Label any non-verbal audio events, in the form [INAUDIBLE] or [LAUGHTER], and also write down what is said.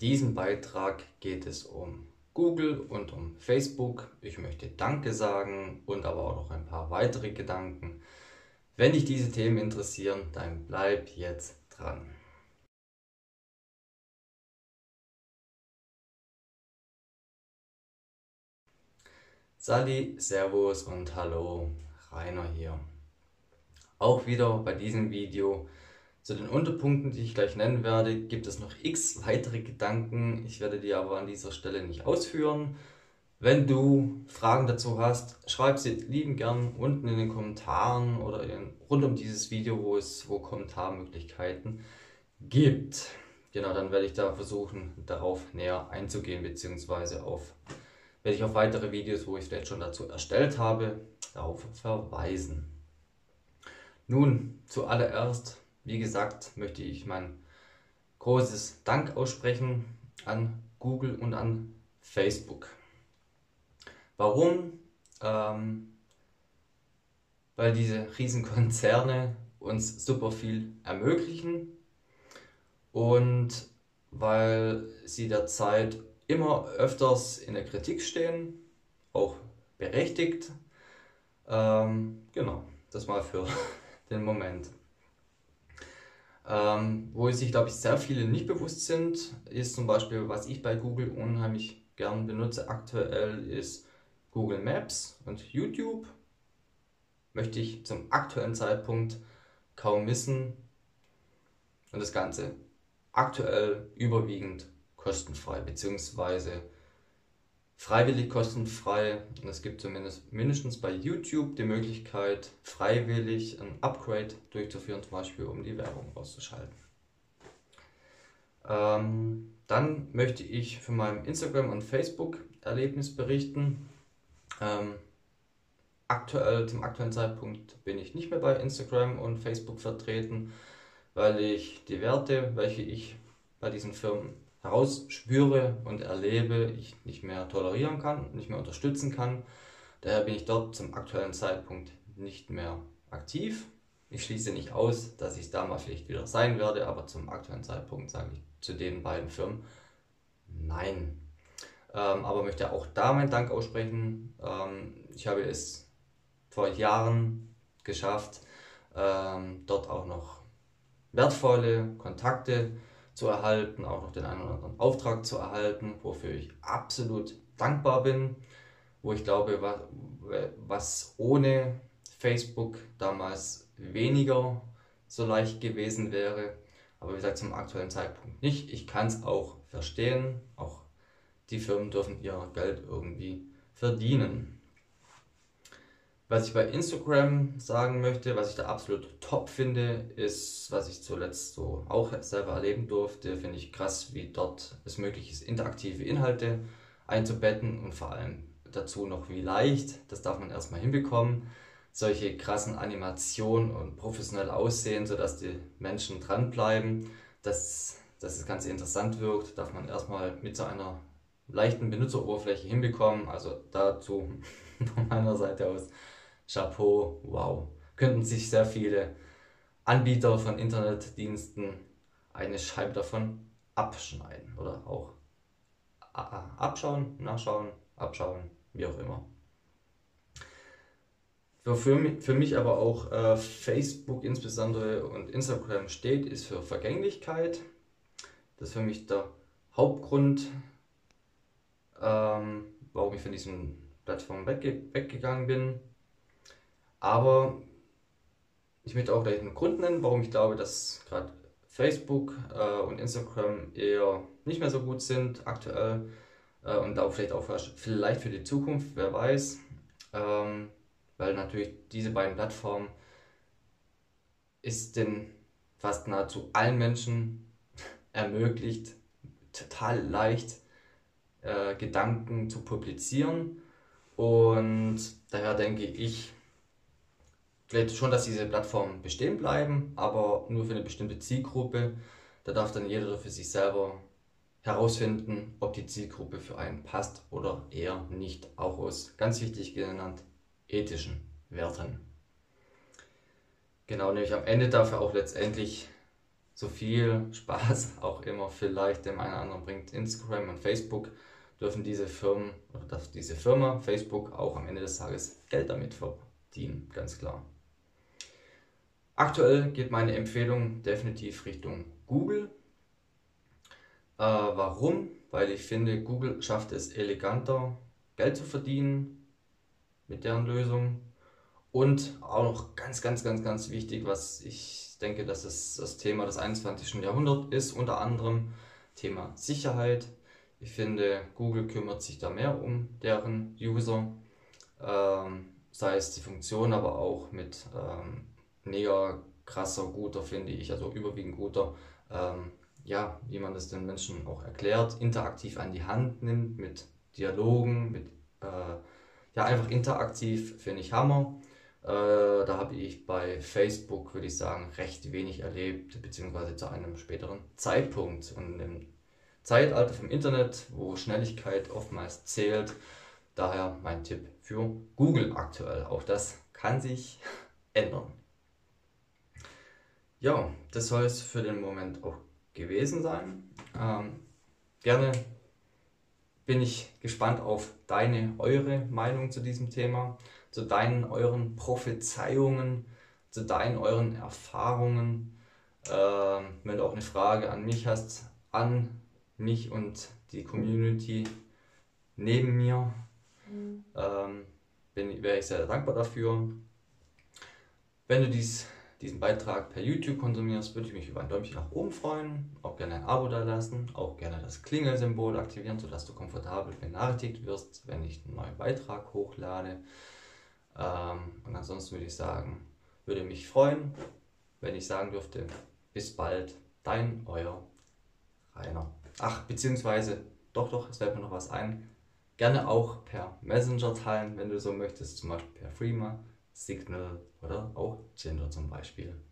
Diesem Beitrag geht es um Google und um Facebook. Ich möchte Danke sagen und aber auch noch ein paar weitere Gedanken. Wenn dich diese Themen interessieren, dann bleib jetzt dran. Sali, Servus und Hallo, Rainer hier. Auch wieder bei diesem Video zu den Unterpunkten, die ich gleich nennen werde, gibt es noch x weitere Gedanken. Ich werde die aber an dieser Stelle nicht ausführen. Wenn du Fragen dazu hast, schreib sie lieben gern unten in den Kommentaren oder in, rund um dieses Video, wo es wo Kommentarmöglichkeiten gibt. Genau, dann werde ich da versuchen, darauf näher einzugehen, beziehungsweise auf, werde ich auf weitere Videos, wo ich vielleicht schon dazu erstellt habe, darauf verweisen. Nun, zuallererst, wie gesagt, möchte ich mein großes Dank aussprechen an Google und an Facebook. Warum? Ähm, weil diese Riesenkonzerne uns super viel ermöglichen und weil sie derzeit immer öfters in der Kritik stehen, auch berechtigt. Ähm, genau, das mal für [LAUGHS] den Moment. Ähm, wo sich, glaube ich, sehr viele nicht bewusst sind, ist zum Beispiel, was ich bei Google unheimlich gern benutze aktuell, ist Google Maps und YouTube. Möchte ich zum aktuellen Zeitpunkt kaum missen. Und das Ganze aktuell überwiegend kostenfrei, beziehungsweise freiwillig kostenfrei. Und es gibt zumindest mindestens bei YouTube die Möglichkeit, freiwillig ein Upgrade durchzuführen, zum Beispiel um die Werbung auszuschalten. Ähm, dann möchte ich von meinem Instagram- und Facebook-Erlebnis berichten. Ähm, aktuell, zum aktuellen Zeitpunkt bin ich nicht mehr bei Instagram und Facebook vertreten, weil ich die Werte, welche ich bei diesen Firmen herausspüre und erlebe, ich nicht mehr tolerieren kann, nicht mehr unterstützen kann. Daher bin ich dort zum aktuellen Zeitpunkt nicht mehr aktiv. Ich schließe nicht aus, dass ich da mal vielleicht wieder sein werde, aber zum aktuellen Zeitpunkt sage ich zu den beiden Firmen nein. Ähm, aber möchte auch da meinen Dank aussprechen. Ähm, ich habe es vor Jahren geschafft, ähm, dort auch noch wertvolle Kontakte zu erhalten, auch noch den einen oder anderen Auftrag zu erhalten, wofür ich absolut dankbar bin, wo ich glaube, was ohne Facebook damals weniger so leicht gewesen wäre, aber wie gesagt zum aktuellen Zeitpunkt nicht. Ich kann es auch verstehen, auch die Firmen dürfen ihr Geld irgendwie verdienen. Was ich bei Instagram sagen möchte, was ich da absolut top finde, ist, was ich zuletzt so auch selber erleben durfte, finde ich krass, wie dort es möglich ist, interaktive Inhalte einzubetten und vor allem dazu noch wie leicht, das darf man erstmal hinbekommen, solche krassen Animationen und professionell aussehen, sodass die Menschen dranbleiben, dass, dass das Ganze interessant wirkt, darf man erstmal mit so einer leichten Benutzeroberfläche hinbekommen. Also dazu [LAUGHS] von meiner Seite aus Chapeau, wow. Könnten sich sehr viele Anbieter von Internetdiensten eine Scheibe davon abschneiden oder auch abschauen, nachschauen, abschauen, wie auch immer. Wofür für mich aber auch äh, Facebook insbesondere und Instagram steht, ist für Vergänglichkeit. Das ist für mich der Hauptgrund, ähm, warum ich von diesen Plattformen wegge weggegangen bin. Aber ich möchte auch gleich einen Grund nennen, warum ich glaube, dass gerade Facebook äh, und Instagram eher nicht mehr so gut sind aktuell äh, und auch vielleicht auch vielleicht für die Zukunft, wer weiß. Ähm, weil natürlich diese beiden Plattformen ist den fast nahezu allen Menschen [LAUGHS] ermöglicht, total leicht äh, Gedanken zu publizieren. Und daher denke ich, vielleicht schon, dass diese Plattformen bestehen bleiben, aber nur für eine bestimmte Zielgruppe. Da darf dann jeder für sich selber herausfinden, ob die Zielgruppe für einen passt oder eher nicht. Auch aus ganz wichtig genannt ethischen Werten. Genau, nämlich am Ende dafür auch letztendlich so viel [LAUGHS] Spaß auch immer vielleicht dem einen oder anderen bringt, Instagram und Facebook, dürfen diese Firmen oder darf diese Firma Facebook auch am Ende des Tages Geld damit verdienen, ganz klar. Aktuell geht meine Empfehlung definitiv Richtung Google. Äh, warum? Weil ich finde, Google schafft es eleganter, Geld zu verdienen mit deren Lösung. Und auch noch ganz, ganz, ganz, ganz wichtig, was ich denke, dass es das Thema des 21. Jahrhunderts ist, unter anderem Thema Sicherheit. Ich finde, Google kümmert sich da mehr um deren User, ähm, sei es die Funktion, aber auch mit ähm, mega krasser, guter, finde ich, also überwiegend guter ähm, ja, wie man das den Menschen auch erklärt, interaktiv an die Hand nimmt, mit Dialogen, mit äh, ja, einfach interaktiv, finde ich Hammer. Äh, da habe ich bei Facebook, würde ich sagen, recht wenig erlebt, beziehungsweise zu einem späteren Zeitpunkt. Und im Zeitalter vom Internet, wo Schnelligkeit oftmals zählt, daher mein Tipp für Google aktuell. Auch das kann sich [LAUGHS] ändern. Ja, das soll es für den Moment auch gewesen sein. Ähm, gerne bin ich gespannt auf deine, eure Meinung zu diesem Thema, zu deinen, euren Prophezeiungen, zu deinen, euren Erfahrungen. Ähm, wenn du auch eine Frage an mich hast, an mich und die Community neben mir, mhm. ähm, bin, wäre ich sehr dankbar dafür. Wenn du dies diesen Beitrag per YouTube konsumierst, würde ich mich über ein Däumchen nach oben freuen, auch gerne ein Abo da lassen, auch gerne das Klingelsymbol aktivieren, sodass du komfortabel benachrichtigt wirst, wenn ich einen neuen Beitrag hochlade. Ähm, und ansonsten würde ich sagen, würde mich freuen, wenn ich sagen dürfte, bis bald, dein, euer Rainer. Ach, beziehungsweise, doch, doch, es fällt mir noch was ein. Gerne auch per Messenger teilen, wenn du so möchtest, zum Beispiel per Freema Signal oder auch Gender zum Beispiel.